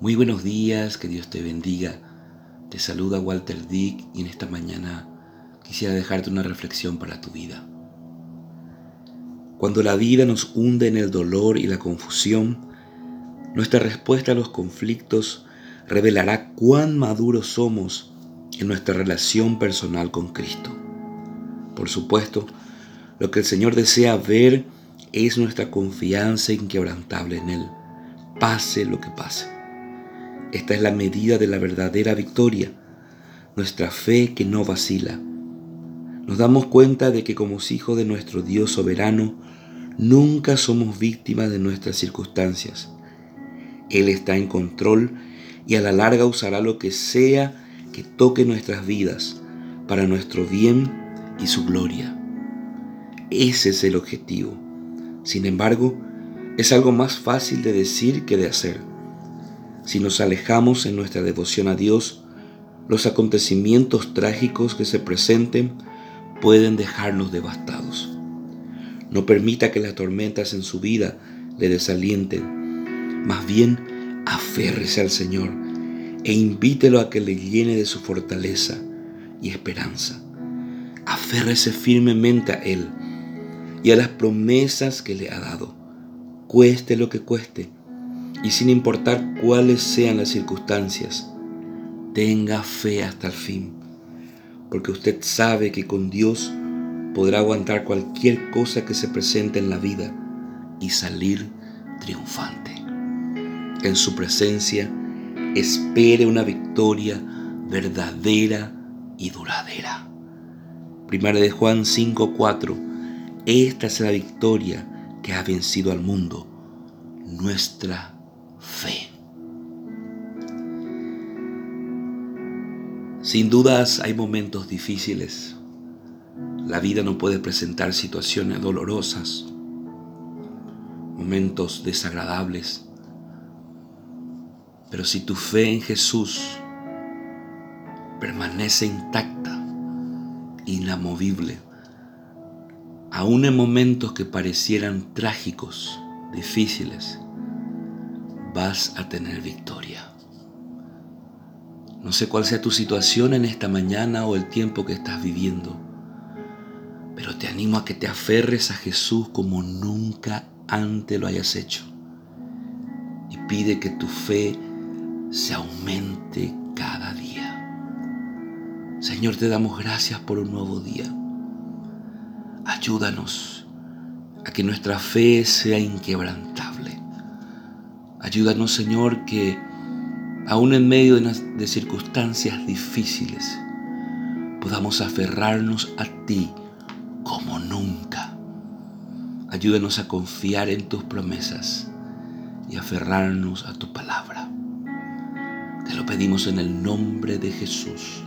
Muy buenos días, que Dios te bendiga. Te saluda Walter Dick y en esta mañana quisiera dejarte una reflexión para tu vida. Cuando la vida nos hunde en el dolor y la confusión, nuestra respuesta a los conflictos revelará cuán maduros somos en nuestra relación personal con Cristo. Por supuesto, lo que el Señor desea ver es nuestra confianza inquebrantable en Él, pase lo que pase. Esta es la medida de la verdadera victoria, nuestra fe que no vacila. Nos damos cuenta de que como hijos de nuestro Dios soberano, nunca somos víctimas de nuestras circunstancias. Él está en control y a la larga usará lo que sea que toque nuestras vidas para nuestro bien y su gloria. Ese es el objetivo. Sin embargo, es algo más fácil de decir que de hacer. Si nos alejamos en nuestra devoción a Dios, los acontecimientos trágicos que se presenten pueden dejarnos devastados. No permita que las tormentas en su vida le desalienten. Más bien, aférrese al Señor e invítelo a que le llene de su fortaleza y esperanza. Aférrese firmemente a Él y a las promesas que le ha dado, cueste lo que cueste y sin importar cuáles sean las circunstancias, tenga fe hasta el fin, porque usted sabe que con Dios podrá aguantar cualquier cosa que se presente en la vida y salir triunfante. En su presencia espere una victoria verdadera y duradera. Primera de Juan 5:4. Esta es la victoria que ha vencido al mundo, nuestra fe. Sin dudas hay momentos difíciles. La vida no puede presentar situaciones dolorosas, momentos desagradables. Pero si tu fe en Jesús permanece intacta, inamovible, aún en momentos que parecieran trágicos, difíciles, vas a tener victoria. No sé cuál sea tu situación en esta mañana o el tiempo que estás viviendo, pero te animo a que te aferres a Jesús como nunca antes lo hayas hecho y pide que tu fe se aumente cada día. Señor, te damos gracias por un nuevo día. Ayúdanos a que nuestra fe sea inquebrantable Ayúdanos, Señor, que aún en medio de, circunstancias difíciles podamos aferrarnos a ti como nunca. Ayúdanos a confiar en tus promesas y aferrarnos a tu palabra. Te lo pedimos en el nombre de Jesús.